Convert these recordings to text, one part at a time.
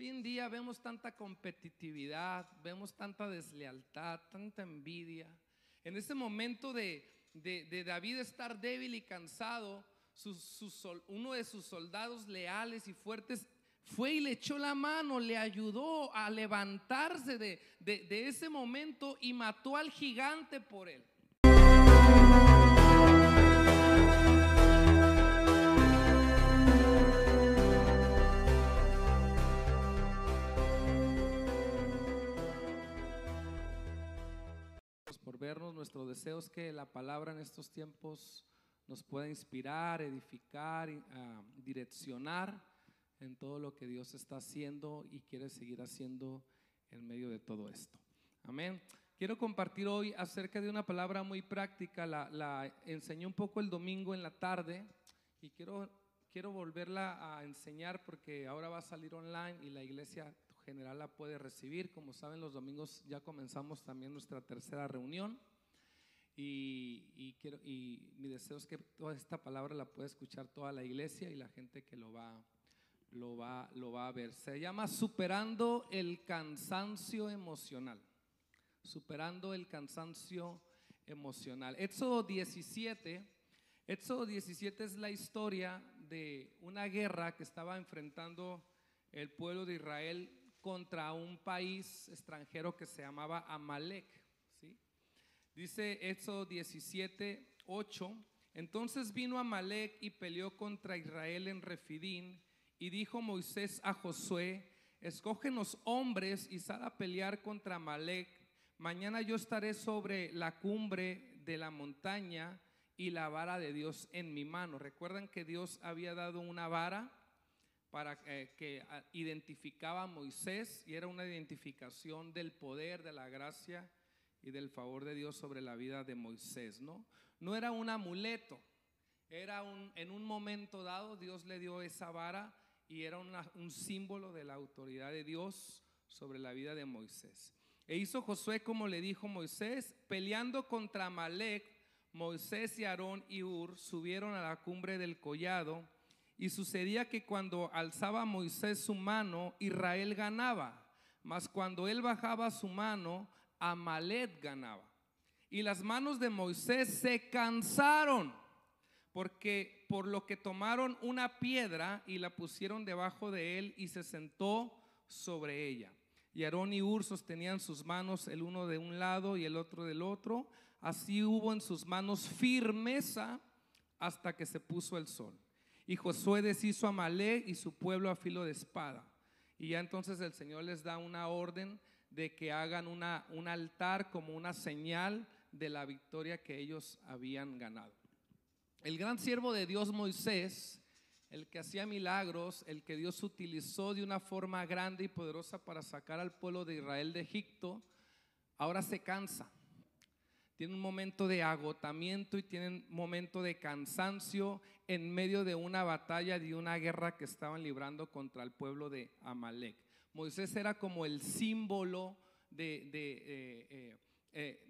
Hoy en día vemos tanta competitividad, vemos tanta deslealtad, tanta envidia. En ese momento de, David estar débil y cansado, uno de sus soldados leales y fuertes fue y le echó la mano, le ayudó a levantarse de, de ese momento y mató al gigante por él. Vernos. Nuestro deseo es que la palabra en estos tiempos nos pueda inspirar, edificar, uh, direccionar en todo lo que Dios está haciendo y quiere seguir haciendo en medio de todo esto. Amén. Quiero compartir hoy acerca de una palabra muy práctica. La, la enseñé un poco el domingo en la tarde y quiero, quiero volverla a enseñar porque ahora va a salir online y la iglesia general la puede recibir. Como saben, los domingos ya comenzamos también nuestra tercera reunión. Y, quiero, y mi deseo es que toda esta palabra la pueda escuchar toda la iglesia y la gente que lo va, lo va, lo va a ver. Se llama Superando el cansancio emocional. Superando el cansancio emocional. Éxodo 17. Éxodo 17 es la historia de una guerra que estaba enfrentando el pueblo de Israel contra un país extranjero que se llamaba Amalek. ¿sí? Dice Éxodo 17, 8. Entonces vino Amalek y peleó contra Israel en Refidín. Y dijo Moisés a Josué: Escógenos hombres y sal a pelear contra Amalek. Mañana yo estaré sobre la cumbre de la montaña y la vara de Dios en mi mano. Recuerdan que Dios había dado una vara para eh, que ah, identificaba a Moisés y era una identificación del poder, de la gracia y del favor de Dios sobre la vida de Moisés, ¿no? No era un amuleto, era un, en un momento dado Dios le dio esa vara y era un símbolo de la autoridad de Dios sobre la vida de Moisés. E hizo Josué como le dijo Moisés, peleando contra Malek, Moisés y Aarón y Ur subieron a la cumbre del collado y sucedía que cuando alzaba Moisés su mano, Israel ganaba, mas cuando él bajaba su mano, Amalet ganaba. Y las manos de Moisés se cansaron, porque por lo que tomaron una piedra y la pusieron debajo de él y se sentó sobre ella. Y Aarón y Ur sostenían sus manos el uno de un lado y el otro del otro. Así hubo en sus manos firmeza hasta que se puso el sol. Y Josué deshizo a Malé y su pueblo a filo de espada. Y ya entonces el Señor les da una orden de que hagan una, un altar como una señal de la victoria que ellos habían ganado. El gran siervo de Dios Moisés, el que hacía milagros, el que Dios utilizó de una forma grande y poderosa para sacar al pueblo de Israel de Egipto, ahora se cansa tiene un momento de agotamiento y tiene un momento de cansancio en medio de una batalla, de una guerra que estaban librando contra el pueblo de Amalek. Moisés era como el símbolo de, eh, eh,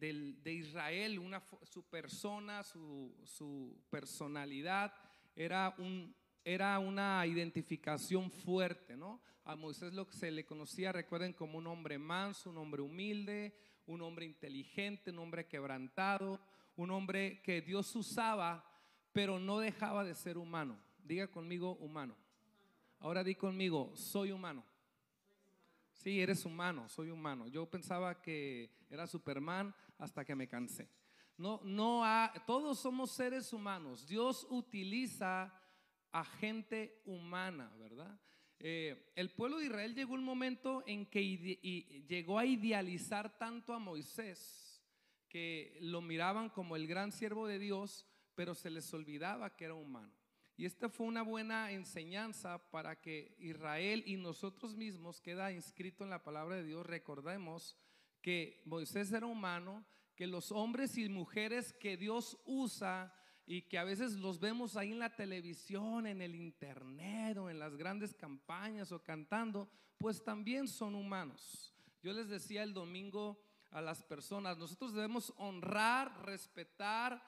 eh, Israel, una, su persona, su, personalidad, era, un, era una identificación fuerte, ¿no? A Moisés se le conocía, recuerden, como un hombre manso, un hombre humilde, un hombre inteligente, un hombre quebrantado, un hombre que Dios usaba, pero no dejaba de ser humano. Diga conmigo humano. Ahora di conmigo, soy humano. Sí, eres humano, soy humano. Yo pensaba que era Superman hasta que me cansé. No, no, todos somos seres humanos. Dios utiliza a gente humana, ¿verdad? Eh, el pueblo de Israel llegó un momento en que llegó a idealizar tanto a Moisés que lo miraban como el gran siervo de Dios, pero se les olvidaba que era humano. Y esta fue una buena enseñanza para que Israel y nosotros mismos, queda inscrito en la palabra de Dios, recordemos que Moisés era humano, que los hombres y mujeres que Dios usa y que a veces los vemos ahí en la televisión, en el internet o en las grandes campañas o cantando, pues también son humanos. Yo les decía el domingo a las personas, nosotros debemos honrar, respetar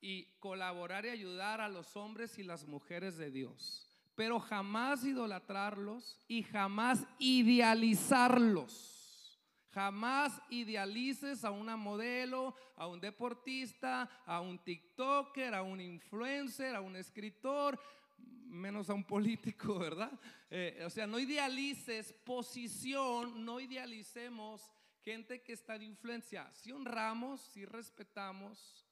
y colaborar y ayudar a los hombres y las mujeres de Dios. pero jamás idolatrarlos y jamás idealizarlos. Jamás idealices a una modelo, a un deportista, a un TikToker, a un influencer, a un escritor, menos a un político, ¿verdad? Eh, o sea, no idealices posición, no idealicemos gente que está de influencia. Si honramos, si respetamos,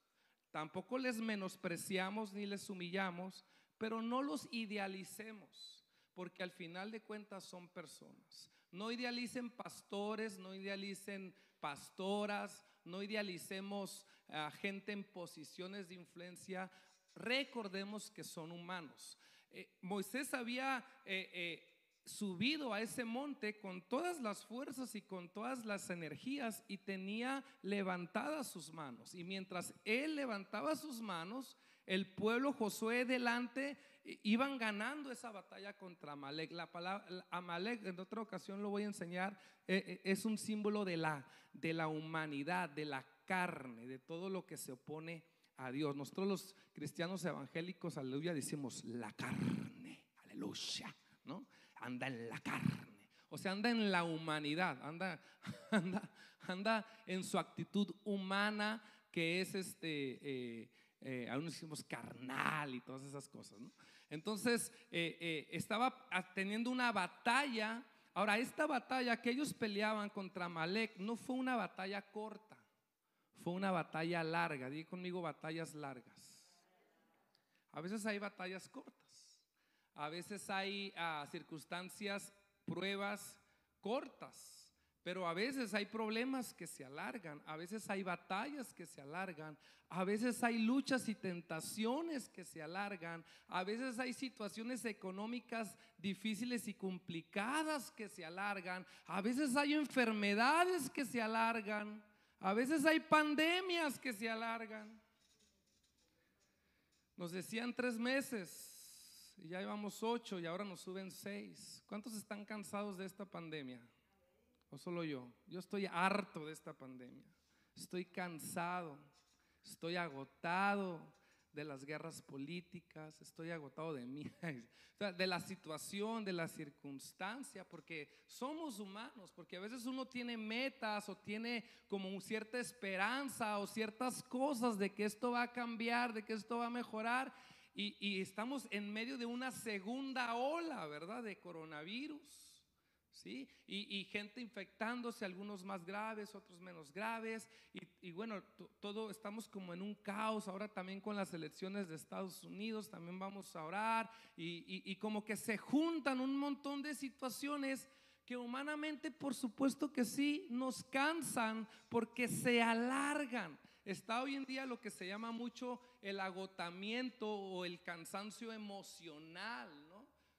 tampoco les menospreciamos ni les humillamos, pero no los idealicemos, porque al final de cuentas son personas. No idealicen pastores, no idealicen pastoras, no idealicemos a gente en posiciones de influencia. Recordemos que son humanos. Eh, Moisés había eh, eh, subido a ese monte con todas las fuerzas y con todas las energías y tenía levantadas sus manos. Y mientras él levantaba sus manos, el pueblo Josué delante iban ganando esa batalla contra Amalek. La palabra Amalek, en otra ocasión lo voy a enseñar, es un símbolo de la, de la humanidad, de la carne, de todo lo que se opone a Dios. Nosotros los cristianos evangélicos, aleluya, decimos la carne, aleluya, ¿no? Anda en la carne. O sea, anda en la humanidad, anda, anda, anda en su actitud humana que es este, eh, eh, aún decimos carnal y todas esas cosas, ¿no? Entonces, eh, estaba teniendo una batalla. Ahora, esta batalla que ellos peleaban contra Malek no fue una batalla corta. Fue una batalla larga, di conmigo batallas largas. A veces hay batallas cortas, a veces hay ah, circunstancias, pruebas cortas, pero a veces hay problemas que se alargan, a veces hay batallas que se alargan, a veces hay luchas y tentaciones que se alargan, a veces hay situaciones económicas difíciles y complicadas que se alargan, a veces hay enfermedades que se alargan. A veces hay pandemias que se alargan. Nos decían tres meses y ya llevamos ocho y ahora nos suben seis. ¿Cuántos están cansados de esta pandemia? ¿O solo yo? Yo estoy harto de esta pandemia. Estoy cansado. Estoy agotado de las guerras políticas, estoy agotado de mí, de la situación, de la circunstancia, porque somos humanos, porque a veces uno tiene metas o tiene como cierta esperanza o ciertas cosas de que esto va a cambiar, de que esto va a mejorar, y, y estamos en medio de una segunda ola, ¿verdad? De coronavirus. ¿Sí? Y, gente infectándose, algunos más graves, otros menos graves. Y, bueno, todo estamos como en un caos. Ahora también con las elecciones de Estados Unidos, también vamos a orar. Y, y como que se juntan un montón de situaciones que humanamente, por supuesto que sí, nos cansan porque se alargan. Está hoy en día lo que se llama mucho el agotamiento o el cansancio emocional,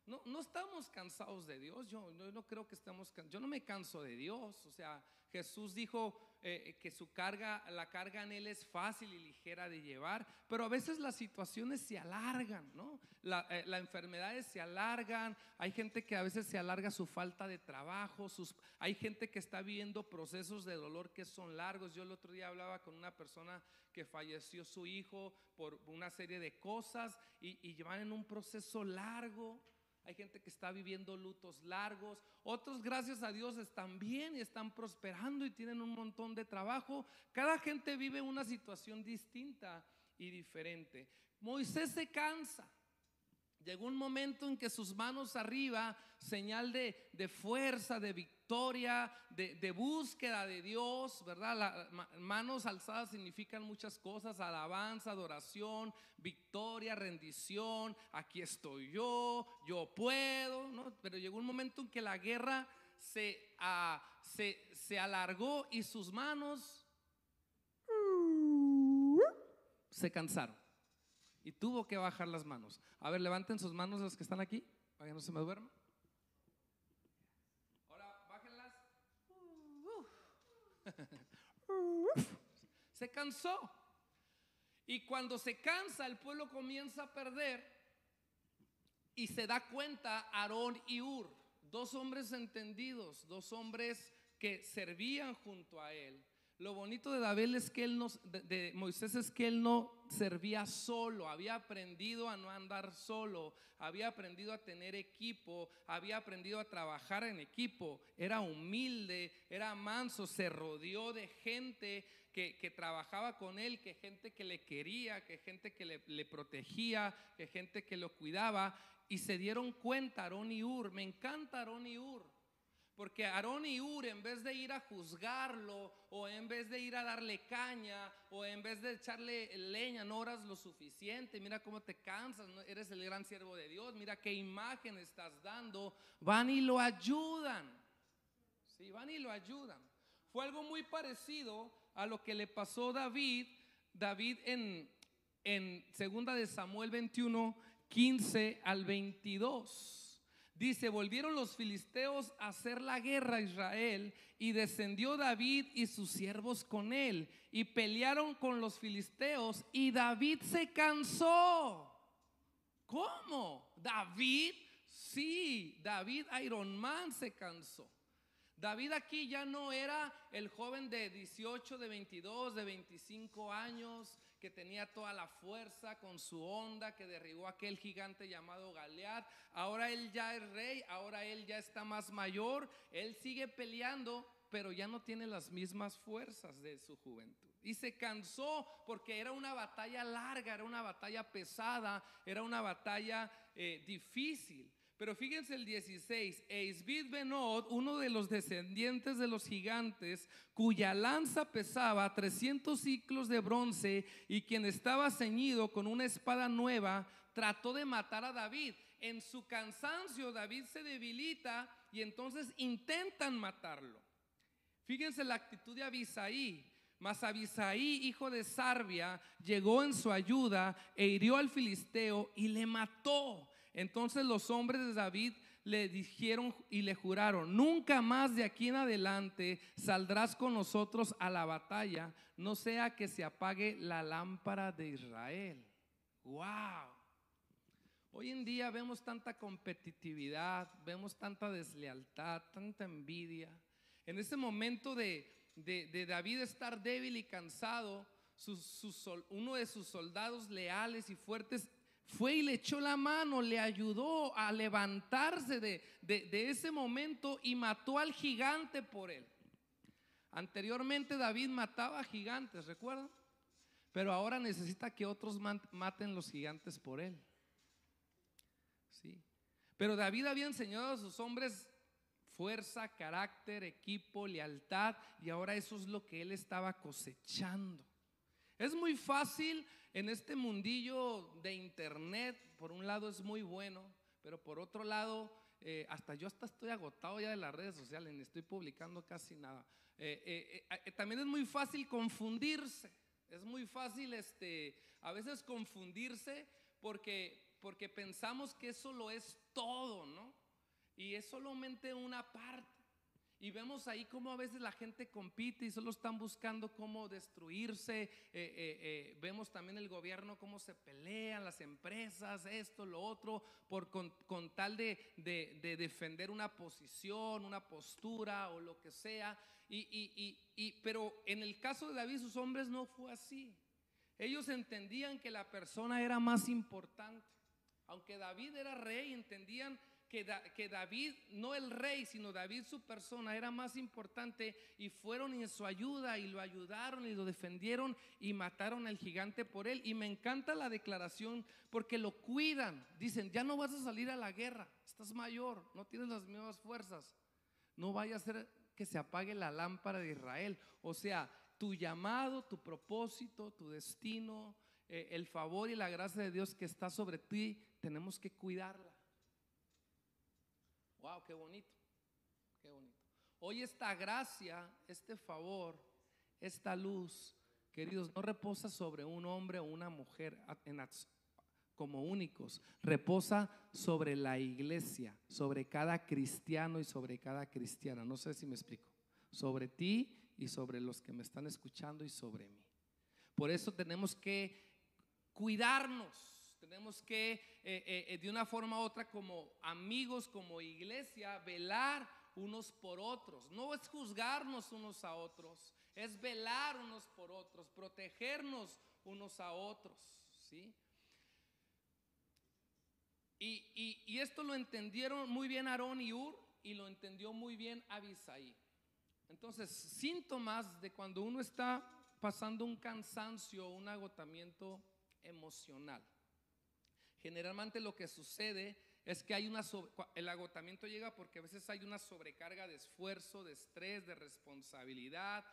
no, no estamos cansados de Dios. Yo, no creo que estamos Yo no me canso de Dios. O sea, Jesús dijo eh, que su carga, la carga en Él es fácil y ligera de llevar. Pero a veces las situaciones se alargan, ¿no? La, eh, las enfermedades se alargan. Hay gente que a veces se alarga su falta de trabajo. Sus, hay gente que está viviendo procesos de dolor que son largos. Yo el otro día hablaba con una persona que falleció su hijo por una serie de cosas y, y llevan en un proceso largo hay gente que está viviendo lutos largos, otros gracias a Dios están bien y están prosperando y tienen un montón de trabajo. Cada gente vive una situación distinta y diferente. Moisés se cansa. Llegó un momento en que sus manos arriba, señal de, fuerza, de victoria de, búsqueda de Dios, ¿verdad? Manos alzadas significan muchas cosas, alabanza, adoración, victoria, rendición, aquí estoy yo, yo puedo, ¿no? Pero llegó un momento en que la guerra se, se, se alargó y sus manos se cansaron. Y tuvo que bajar las manos. A ver, levanten sus manos los que están aquí, para que no se me duerman. se cansó. Y cuando se cansa, el pueblo comienza a perder y se da cuenta Aarón y Ur, dos hombres entendidos, dos hombres que servían junto a él, Lo bonito de David es que él no, de, Moisés es que él no servía solo, había aprendido a no andar solo, había aprendido a tener equipo, había aprendido a trabajar en equipo, era humilde, era manso, se rodeó de gente que, que trabajaba con él, que gente que le quería, que gente que le, le protegía, que gente que lo cuidaba, y se dieron cuenta, Aarón y Ur, me encanta Aarón y Ur. Porque Aarón y Ur, en vez de ir a juzgarlo, o en vez de ir a darle caña, o en vez de echarle leña, no oras lo suficiente, mira cómo te cansas, eres el gran siervo de Dios, mira qué imagen estás dando, van y lo ayudan. Sí, van y lo ayudan. Fue algo muy parecido a lo que le pasó a David, David en, en segunda de Samuel 21, 15 al 22. Dice, volvieron los filisteos a hacer la guerra a Israel y descendió David y sus siervos con él y pelearon con los filisteos y David se cansó. ¿Cómo? David, sí, David Iron Man se cansó. David aquí ya no era el joven de 18, de 22, de 25 años que tenía toda la fuerza con su onda, que derribó a aquel gigante llamado Galeat. Ahora él ya es rey, ahora él ya está más mayor, él sigue peleando, pero ya no tiene las mismas fuerzas de su juventud. Y se cansó porque era una batalla larga, era una batalla pesada, era una batalla eh, difícil. Pero fíjense el 16, Eisbid Benod, uno de los descendientes de los gigantes, cuya lanza pesaba 300 ciclos de bronce y quien estaba ceñido con una espada nueva, trató de matar a David. En su cansancio David se debilita y entonces intentan matarlo. Fíjense la actitud de Abisaí. Mas Abisaí, hijo de Sarbia, llegó en su ayuda e hirió al filisteo y le mató. Entonces los hombres de David le dijeron y le juraron, nunca más de aquí en adelante saldrás con nosotros a la batalla, no sea que se apague la lámpara de Israel. Wow. Hoy en día vemos tanta competitividad, vemos tanta deslealtad, tanta envidia. En ese momento de, de, David estar débil y cansado, uno de sus soldados leales y fuertes fue y le echó la mano, le ayudó a levantarse de, ese momento y mató al gigante por él. Anteriormente David mataba a gigantes, ¿recuerdan? Pero ahora necesita que otros maten los gigantes por él. Sí. Pero David había enseñado a sus hombres fuerza, carácter, equipo, lealtad, y ahora eso es lo que él estaba cosechando. Es muy fácil en este mundillo de internet, por un lado es muy bueno, pero por otro lado, eh, hasta yo hasta estoy agotado ya de las redes sociales, ni estoy publicando casi nada. Eh, eh, también es muy fácil confundirse, es muy fácil este, a veces confundirse porque, porque pensamos que eso lo es todo, ¿no? Y es solamente una parte. Y vemos ahí cómo a veces la gente compite y solo están buscando cómo destruirse. Eh, eh, eh, vemos también el gobierno cómo se pelean, las empresas, esto, lo otro, por, con, tal de, de, defender una posición, una postura o lo que sea. Y, y, y, pero en el caso de David, sus hombres no fue así. Ellos entendían que la persona era más importante. Aunque David era rey, entendían que, David, no el rey, sino David su persona, era más importante y fueron en su ayuda y lo ayudaron y lo defendieron y mataron al gigante por él. Y me encanta la declaración porque lo cuidan. Dicen, ya no vas a salir a la guerra, estás mayor, no tienes las mismas fuerzas. No vaya a ser que se apague la lámpara de Israel. O sea, tu llamado, tu propósito, tu destino, eh, el favor y la gracia de Dios que está sobre ti, tenemos que cuidarla. Wow, qué bonito, qué bonito. Hoy esta gracia, este favor, esta luz, queridos, no reposa sobre un hombre o una mujer como únicos, reposa sobre la iglesia, sobre cada cristiano y sobre cada cristiana. No sé si me explico. Sobre ti y sobre los que me están escuchando y sobre mí. Por eso tenemos que cuidarnos tenemos que, eh, eh, eh, de una forma u otra, como amigos, como iglesia, velar unos por otros. No es juzgarnos unos a otros, es velar unos por otros, protegernos unos a otros, ¿sí? Y, esto lo entendieron muy bien Aarón y Ur y lo entendió muy bien Abisaí. Entonces, síntomas de cuando uno está pasando un cansancio, un agotamiento emocional. Generalmente lo que sucede es que hay una el agotamiento llega porque a veces hay una sobrecarga de esfuerzo, de estrés, de responsabilidad,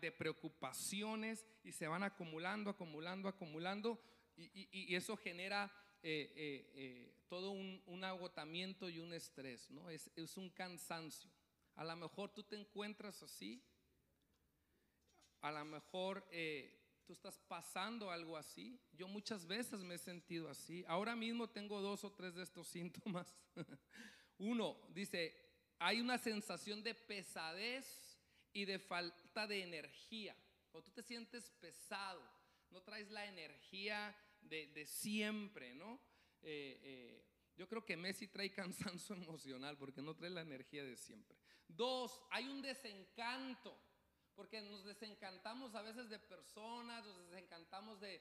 de preocupaciones y se van acumulando, acumulando, acumulando y, eso genera eh, eh, eh, todo un, agotamiento y un estrés, ¿no? Es, es un cansancio. A lo mejor tú te encuentras así, a lo mejor tú estás pasando algo así. Yo muchas veces me he sentido así. Ahora mismo tengo dos o tres de estos síntomas. Uno, dice, hay una sensación de pesadez y de falta de energía. Cuando tú te sientes pesado, no traes la energía de, siempre, ¿no? Eh, eh, yo creo que Messi trae cansancio emocional porque no trae la energía de siempre. Dos, hay un desencanto porque nos desencantamos a veces de personas, nos desencantamos de,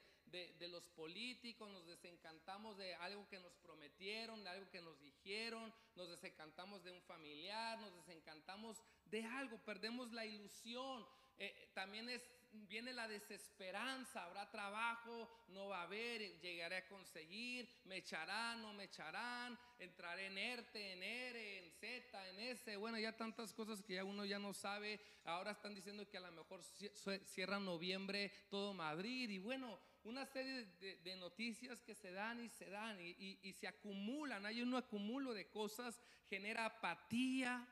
los políticos, nos desencantamos de algo que nos prometieron, de algo que nos dijeron, nos desencantamos de un familiar, nos desencantamos de algo, perdemos la ilusión. Eh, también es viene la desesperanza, habrá trabajo, no va a haber, llegaré a conseguir, me echarán, no me echarán, entraré en ERTE, en ERE, en Z, en S, bueno, ya tantas cosas que ya uno ya no sabe, ahora están diciendo que a lo mejor cierra noviembre todo Madrid y bueno, una serie de, noticias que se dan y se dan y, se acumulan, hay un acumulo de cosas, genera apatía,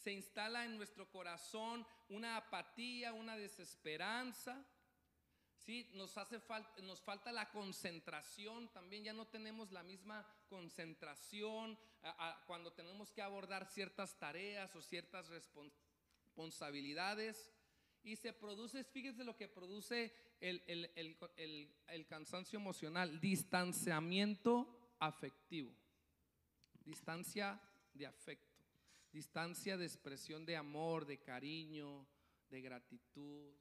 se instala en nuestro corazón una apatía, una desesperanza. ¿sí? Nos, hace falta, nos falta la concentración, también ya no tenemos la misma concentración cuando tenemos que abordar ciertas tareas o ciertas responsabilidades. Y se produce, fíjense lo que produce el, el cansancio emocional, distanciamiento afectivo, distancia de afecto. Distancia de expresión de amor, de cariño, de gratitud.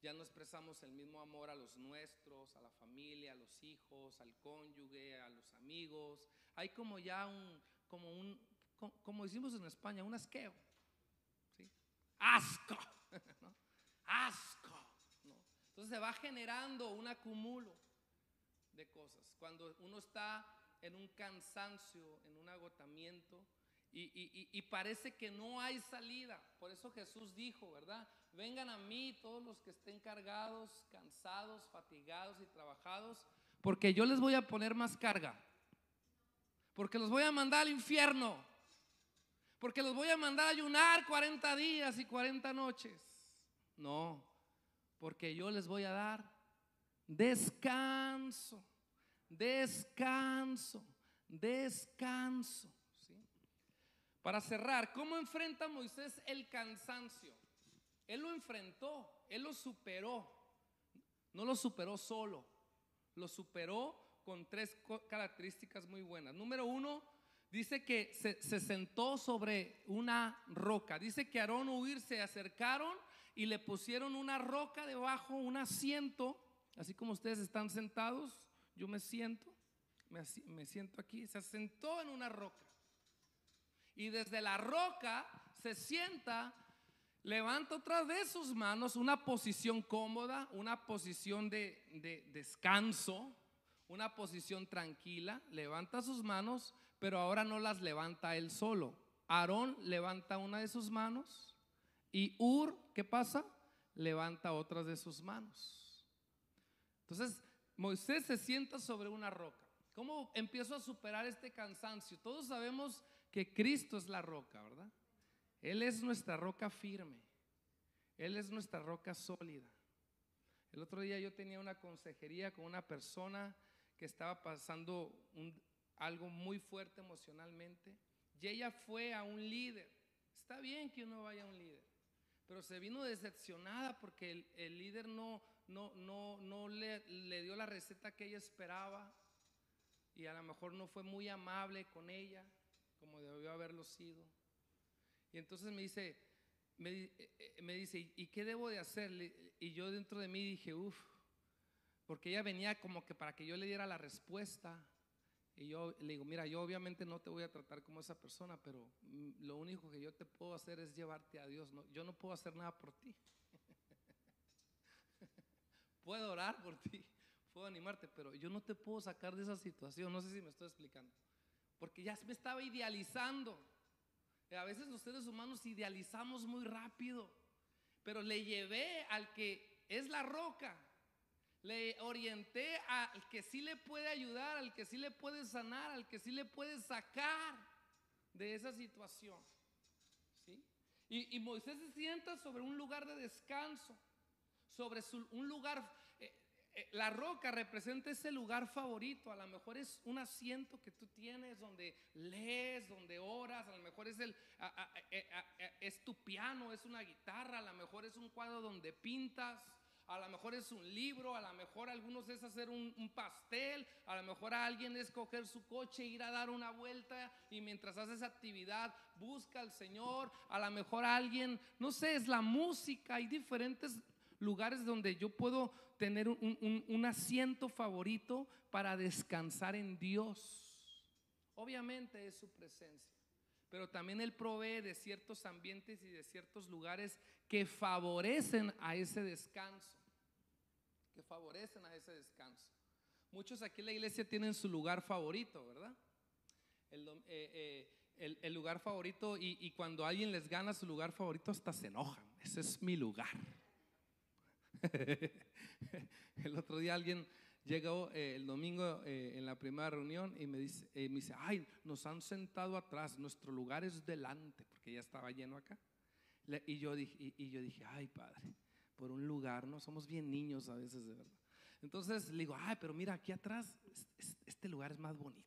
Ya no expresamos el mismo amor a los nuestros, a la familia, a los hijos, al cónyuge, a los amigos. Hay como ya un, como un, como decimos en España, un asqueo. Asco. Asco. Entonces se va generando un acumulo de cosas. Cuando uno está en un cansancio, en un agotamiento, y, parece que no hay salida. Por eso Jesús dijo, ¿verdad? Vengan a mí todos los que estén cargados, cansados, fatigados y trabajados, porque yo les voy a poner más carga. Porque los voy a mandar al infierno. Porque los voy a mandar a ayunar 40 días y 40 noches. No, porque yo les voy a dar descanso, descanso, descanso. Para cerrar, ¿cómo enfrenta Moisés el cansancio? Él lo enfrentó, él lo superó. No lo superó solo, lo superó con tres características muy buenas. Número uno, dice que se, sentó sobre una roca. Dice que Aarón huir se acercaron y le pusieron una roca debajo, un asiento, así como ustedes están sentados, yo me siento, me, me siento aquí, se sentó en una roca y desde la roca se sienta, levanta otra vez sus manos, una posición cómoda, una posición de, descanso, una posición tranquila, levanta sus manos, pero ahora no las levanta él solo. Aarón levanta una de sus manos y Ur, ¿qué pasa? Levanta otras de sus manos. Entonces, Moisés se sienta sobre una roca. ¿Cómo empiezo a superar este cansancio? Todos sabemos que Cristo es la roca, ¿verdad? Él es nuestra roca firme. Él es nuestra roca sólida. El otro día yo tenía una consejería con una persona que estaba pasando algo muy fuerte emocionalmente y ella fue a un líder. Está bien que uno vaya a un líder, pero se vino decepcionada porque el, líder no, no, no, no le, le dio la receta que ella esperaba y a lo mejor no fue muy amable con ella como debió haberlo sido. Y entonces me dice, me, eh, dice, ¿y qué debo de hacer? Y yo dentro de mí dije, uff, porque ella venía como que para que yo le diera la respuesta. Y yo le digo, mira, yo obviamente no te voy a tratar como esa persona, pero mm, lo único que yo te puedo hacer es llevarte a Dios. No, yo no puedo hacer nada por ti. puedo orar por ti, puedo animarte, pero yo no te puedo sacar de esa situación. No sé si me estoy explicando. Porque ya me estaba idealizando. A veces los seres humanos idealizamos muy rápido, pero le llevé al que es la roca. Le orienté al que sí le puede ayudar, al que sí le puede sanar, al que sí le puede sacar de esa situación. ¿sí? Y, Moisés se sienta sobre un lugar de descanso, sobre un lugar, eh, eh, la roca representa ese lugar favorito, a lo mejor es un asiento que tú tienes donde lees, donde oras, a lo mejor es, el, eh, es tu piano, es una guitarra, a lo mejor es un cuadro donde pintas. A lo mejor es un libro, a lo mejor algunos es hacer un, un pastel, a lo mejor a alguien es coger su coche, ir a dar una vuelta y mientras hace esa actividad busca al Señor, a lo mejor a alguien, no sé, es la música, hay diferentes lugares donde yo puedo tener un, asiento favorito para descansar en Dios. Obviamente es su presencia, pero también Él provee de ciertos ambientes y de ciertos lugares que favorecen a ese descanso, que favorecen a ese descanso. Muchos aquí en la iglesia tienen su lugar favorito, ¿verdad? El, eh, eh, lugar favorito y cuando alguien les gana su lugar favorito hasta se enojan. Ese es mi lugar. el otro día alguien llegó eh, el domingo eh, en la primera reunión y me dice, eh, me dice, ay, nos han sentado atrás, nuestro lugar es delante, porque ya estaba lleno acá. Y, yo dije, y, yo dije, ay, padre, por un lugar, ¿no? Somos bien niños a veces, de verdad. Entonces le digo, ay, pero mira, aquí atrás, es- es- este lugar es más bonito.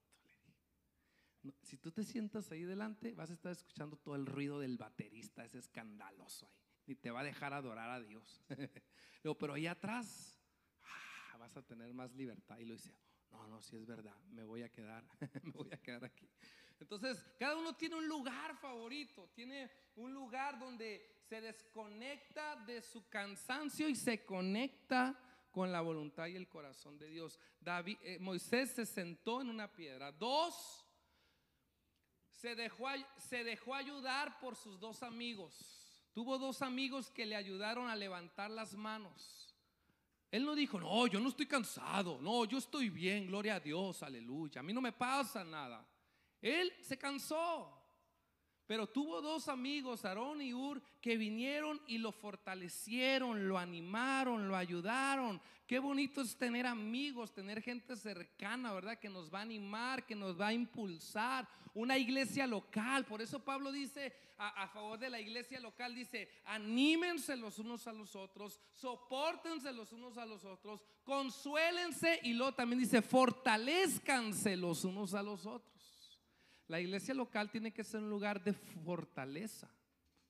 si tú te sientas ahí delante, vas a estar escuchando todo el ruido del baterista, ese escandaloso ahí. Ni te va a dejar adorar a Dios. Digo, pero ahí atrás ah, vas a tener más libertad. Y lo dice, no, no, si es verdad, me voy a quedar, me voy a quedar aquí. Entonces, cada uno tiene un lugar favorito, tiene un lugar donde se desconecta de su cansancio y se conecta con la voluntad y el corazón de Dios. David, eh, Moisés se sentó en una piedra. Dos, se dejó, se dejó ayudar por sus dos amigos. Tuvo dos amigos que le ayudaron a levantar las manos. Él no dijo, no, yo no estoy cansado, no, yo estoy bien, gloria a Dios, aleluya, a mí no me pasa nada. Él se cansó, pero tuvo dos amigos, Aarón y Ur, que vinieron y lo fortalecieron, lo animaron, lo ayudaron. Qué bonito es tener amigos, tener gente cercana, ¿verdad? Que nos va a animar, que nos va a impulsar. Una iglesia local. Por eso Pablo dice a, favor de la iglesia local, dice, anímense los unos a los otros, soportense los unos a los otros, consuélense y luego también dice, fortalezcanse los unos a los otros. La iglesia local tiene que ser un lugar de fortaleza.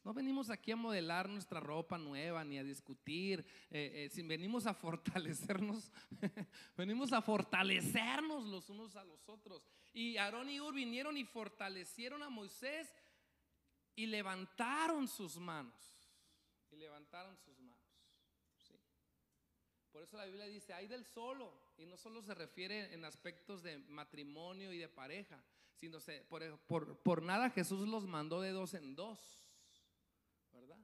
No venimos aquí a modelar nuestra ropa nueva ni a discutir, eh, eh, venimos a fortalecernos, venimos a fortalecernos los unos a los otros. Y Aarón y Ur vinieron y fortalecieron a Moisés y levantaron sus manos. Y levantaron sus manos. ¿sí? Por eso la Biblia dice, hay del solo, y no solo se refiere en aspectos de matrimonio y de pareja, sino se, por, por- por nada Jesús los mandó de dos en dos, ¿verdad?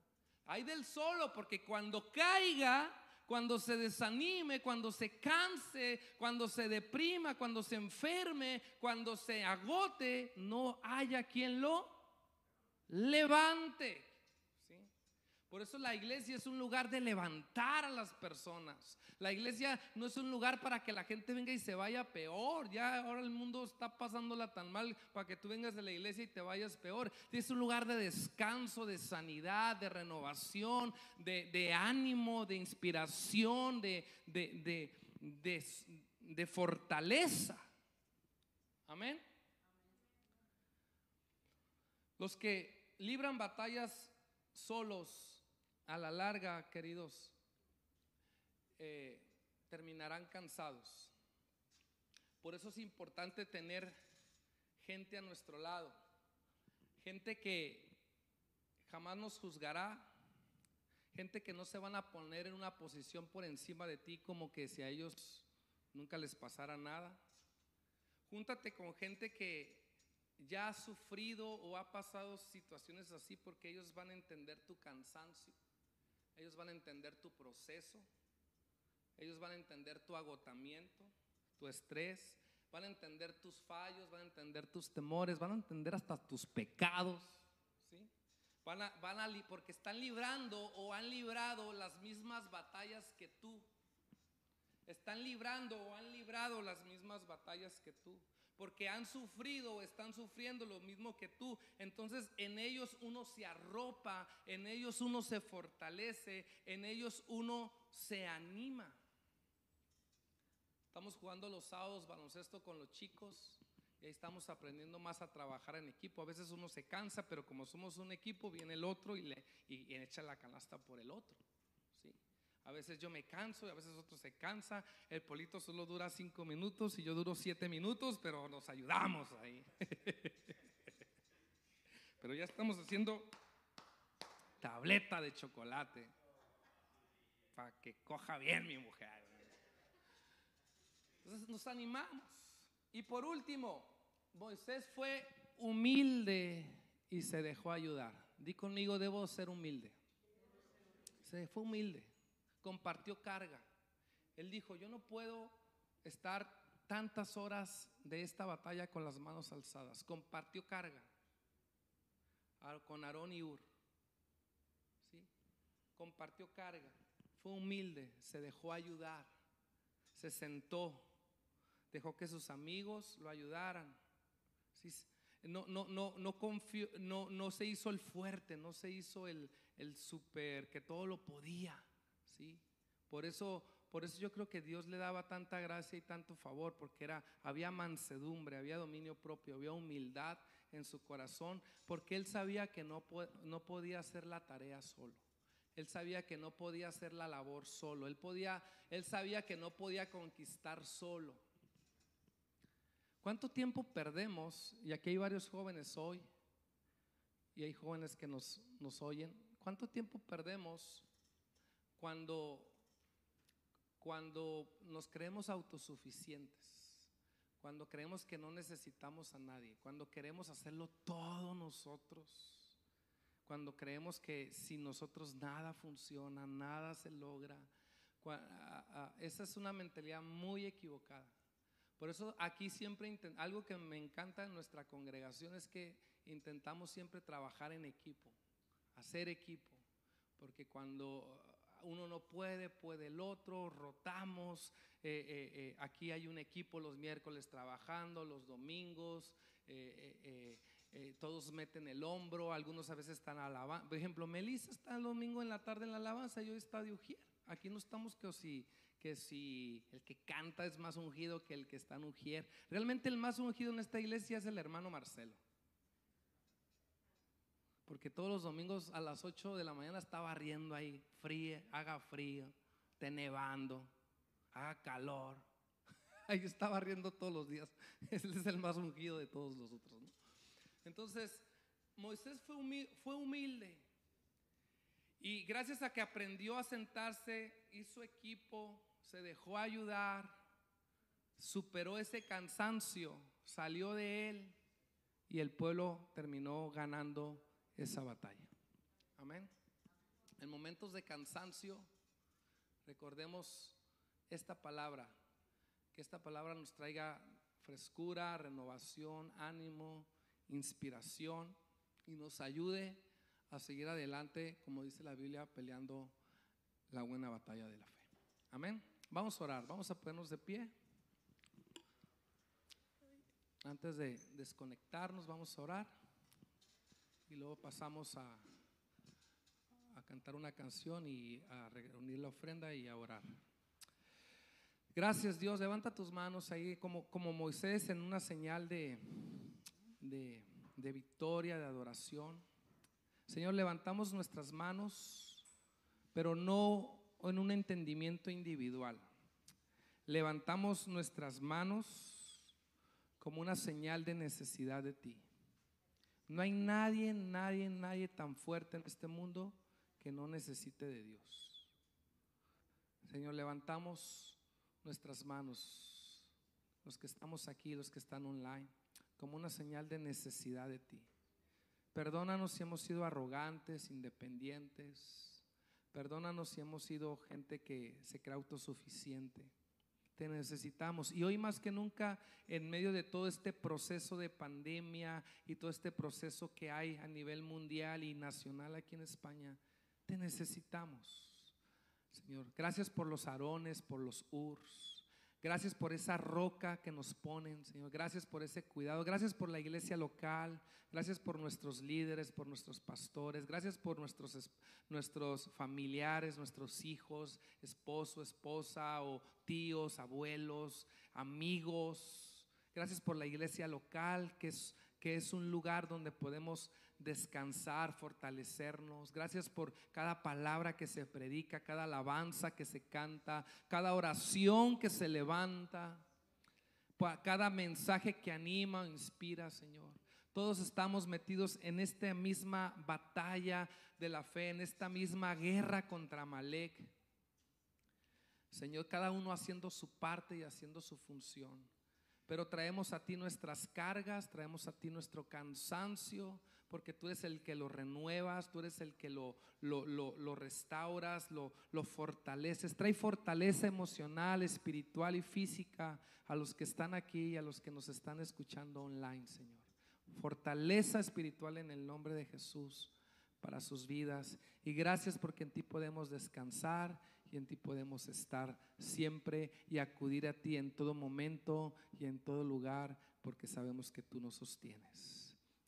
Hay del solo, porque cuando caiga, cuando se desanime, cuando se canse, cuando se deprima, cuando se enferme, cuando se agote, no haya quien lo levante. Por eso la iglesia es un lugar de levantar a las personas. La iglesia no es un lugar para que la gente venga y se vaya peor. Ya ahora el mundo está pasándola tan mal para que tú vengas de la iglesia y te vayas peor. Es un lugar de descanso, de sanidad, de renovación, de, ánimo, de inspiración, de, de fortaleza. Amén. Los que libran batallas solos a la larga, queridos, eh, terminarán cansados. Por eso es importante tener gente a nuestro lado, gente que jamás nos juzgará. Gente que no se van a poner en una posición por encima de ti como que si a ellos nunca les pasara nada. Júntate con gente que ya ha sufrido o ha pasado situaciones así porque ellos van a entender tu cansancio, ellos van a entender tu proceso, ellos van a entender tu agotamiento, tu estrés, van a entender tus fallos, van a entender tus temores, van a entender hasta tus pecados, ¿sí? Van a, van a, porque están librando o han librado las mismas batallas que tú. Están librando o han librado las mismas batallas que tú porque han sufrido o están sufriendo lo mismo que tú. Entonces en ellos uno se arropa, en ellos uno se fortalece, en ellos uno se anima. Estamos jugando los sábados baloncesto con los chicos y ahí estamos aprendiendo más a trabajar en equipo. A veces uno se cansa, pero como somos un equipo, viene el otro y, le, y echa la canasta por el otro. A veces yo me canso y a veces otro se cansa. El polito solo dura cinco minutos y yo duro siete minutos, pero nos ayudamos ahí. pero ya estamos haciendo tableta de chocolate para que coja bien mi mujer. Entonces nos animamos. Y por último, Moisés fue humilde y se dejó ayudar. Di conmigo, debo ser humilde. Se fue humilde compartió carga. Él dijo, yo no puedo estar tantas horas de esta batalla con las manos alzadas. Compartió carga con Aarón y Ur. ¿Sí? Compartió carga. Fue humilde, se dejó ayudar, se sentó, dejó que sus amigos lo ayudaran. No, no, no, no, confió, no, no se hizo el fuerte, no se hizo el, el super que todo lo podía. Por eso, por eso yo creo que Dios le daba tanta gracia y tanto favor, porque era, había mansedumbre, había dominio propio, había humildad en su corazón, porque él sabía que no, no podía hacer la tarea solo. Él sabía que no podía hacer la labor solo. Él, podía, él sabía que no podía conquistar solo. ¿Cuánto tiempo perdemos? Y aquí hay varios jóvenes hoy, y hay jóvenes que nos, nos oyen. ¿Cuánto tiempo perdemos cuando, cuando nos creemos autosuficientes, cuando creemos que no necesitamos a nadie, cuando queremos hacerlo todo nosotros, cuando creemos que sin nosotros nada funciona, nada se logra. Esa es una mentalidad muy equivocada. Por eso aquí siempre, algo que me encanta en nuestra congregación es que intentamos siempre trabajar en equipo, hacer equipo, porque cuando uno no puede, puede el otro, rotamos. Eh, eh, eh, aquí hay un equipo los miércoles trabajando, los domingos, todos meten el hombro, algunos a veces están alabando. Por ejemplo, Melissa está el domingo en la tarde en la alabanza, yo está de Ujier. Aquí no estamos que si, que si el que canta es más ungido que el que está en Ujier. Realmente el más ungido en esta iglesia es el hermano Marcelo porque todos los domingos a las 8 de la mañana está barriendo ahí, frío, haga frío, esté nevando, haga calor. Ahí está barriendo todos los días. Él es el más ungido de todos los otros. Entonces, Moisés fue humilde, fue humilde. Y gracias a que aprendió a sentarse, hizo equipo, se dejó ayudar, superó ese cansancio, salió de él y el pueblo terminó ganando esa batalla. Amén. En momentos de cansancio, recordemos esta palabra, que esta palabra nos traiga frescura, renovación, ánimo, inspiración y nos ayude a seguir adelante, como dice la Biblia, peleando la buena batalla de la fe. Amén. Vamos a orar, vamos a ponernos de pie. Antes de desconectarnos, vamos a orar y luego pasamos a, a cantar una canción y a reunir la ofrenda y a orar. Gracias Dios, levanta tus manos ahí como, como Moisés en una señal de, de, de victoria, de adoración. Señor, levantamos nuestras manos, pero no en un entendimiento individual. Levantamos nuestras manos como una señal de necesidad de ti. No hay nadie, nadie, nadie tan fuerte en este mundo que no necesite de Dios. Señor, levantamos nuestras manos, los que estamos aquí, los que están online, como una señal de necesidad de ti. Perdónanos si hemos sido arrogantes, independientes. Perdónanos si hemos sido gente que se cree autosuficiente. Te necesitamos. Y hoy más que nunca, en medio de todo este proceso de pandemia y todo este proceso que hay a nivel mundial y nacional aquí en España, te necesitamos. Señor, gracias por los arones, por los urs. Gracias por esa roca que nos ponen, Señor. Gracias por ese cuidado. Gracias por la iglesia local. Gracias por nuestros líderes, por nuestros pastores. Gracias por nuestros, nuestros familiares, nuestros hijos, esposo, esposa o tíos, abuelos, amigos. Gracias por la iglesia local, que es, que es un lugar donde podemos descansar, fortalecernos. Gracias por cada palabra que se predica, cada alabanza que se canta, cada oración que se levanta, cada mensaje que anima o inspira, Señor. Todos estamos metidos en esta misma batalla de la fe, en esta misma guerra contra Malek. Señor, cada uno haciendo su parte y haciendo su función. Pero traemos a ti nuestras cargas, traemos a ti nuestro cansancio, porque tú eres el que lo renuevas, tú eres el que lo, lo, restauras, lo, lo fortaleces. Trae fortaleza emocional, espiritual y física a los que están aquí y a los que nos están escuchando online, Señor. Fortaleza espiritual en el nombre de Jesús para sus vidas. Y gracias porque en ti podemos descansar y en ti podemos estar siempre y acudir a ti en todo momento y en todo lugar porque sabemos que tú nos sostienes